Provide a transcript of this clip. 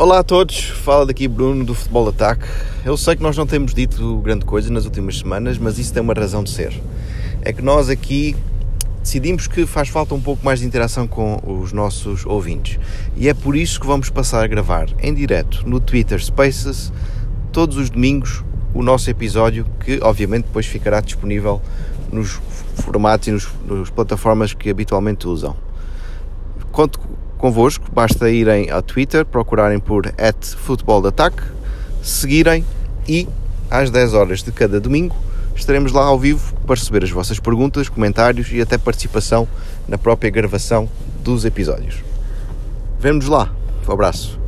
Olá a todos, fala daqui Bruno do Futebol Ataque. Eu sei que nós não temos dito grande coisa nas últimas semanas, mas isso tem uma razão de ser. É que nós aqui decidimos que faz falta um pouco mais de interação com os nossos ouvintes. E é por isso que vamos passar a gravar em direto no Twitter Spaces todos os domingos o nosso episódio, que obviamente depois ficará disponível nos formatos e nos, nas plataformas que habitualmente usam. Conto convosco, basta irem ao Twitter, procurarem por @futeboldataque, seguirem e às 10 horas de cada domingo estaremos lá ao vivo para receber as vossas perguntas, comentários e até participação na própria gravação dos episódios. Vemo-nos lá. Um abraço.